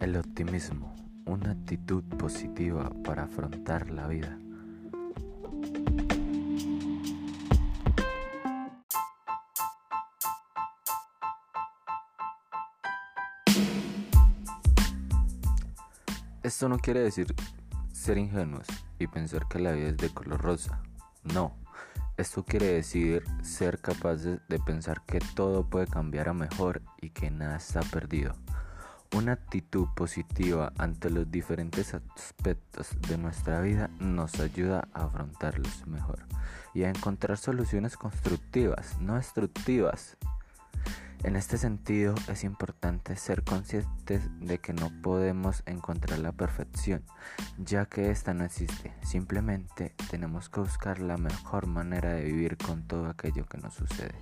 Optimismo, una actitud positiva para afrontar la vida. Esto no quiere decir ser ingenuos y pensar que la vida es de color rosa. No, esto quiere decir ser capaces de pensar que todo puede cambiar a mejor y que nada está perdido. Una actitud positiva ante los diferentes aspectos de nuestra vida nos ayuda a afrontarlos mejor y a encontrar soluciones constructivas, no destructivas. En este sentido es importante ser conscientes de que no podemos encontrar la perfección, ya que esta no existe. Simplemente tenemos que buscar la mejor manera de vivir con todo aquello que nos sucede.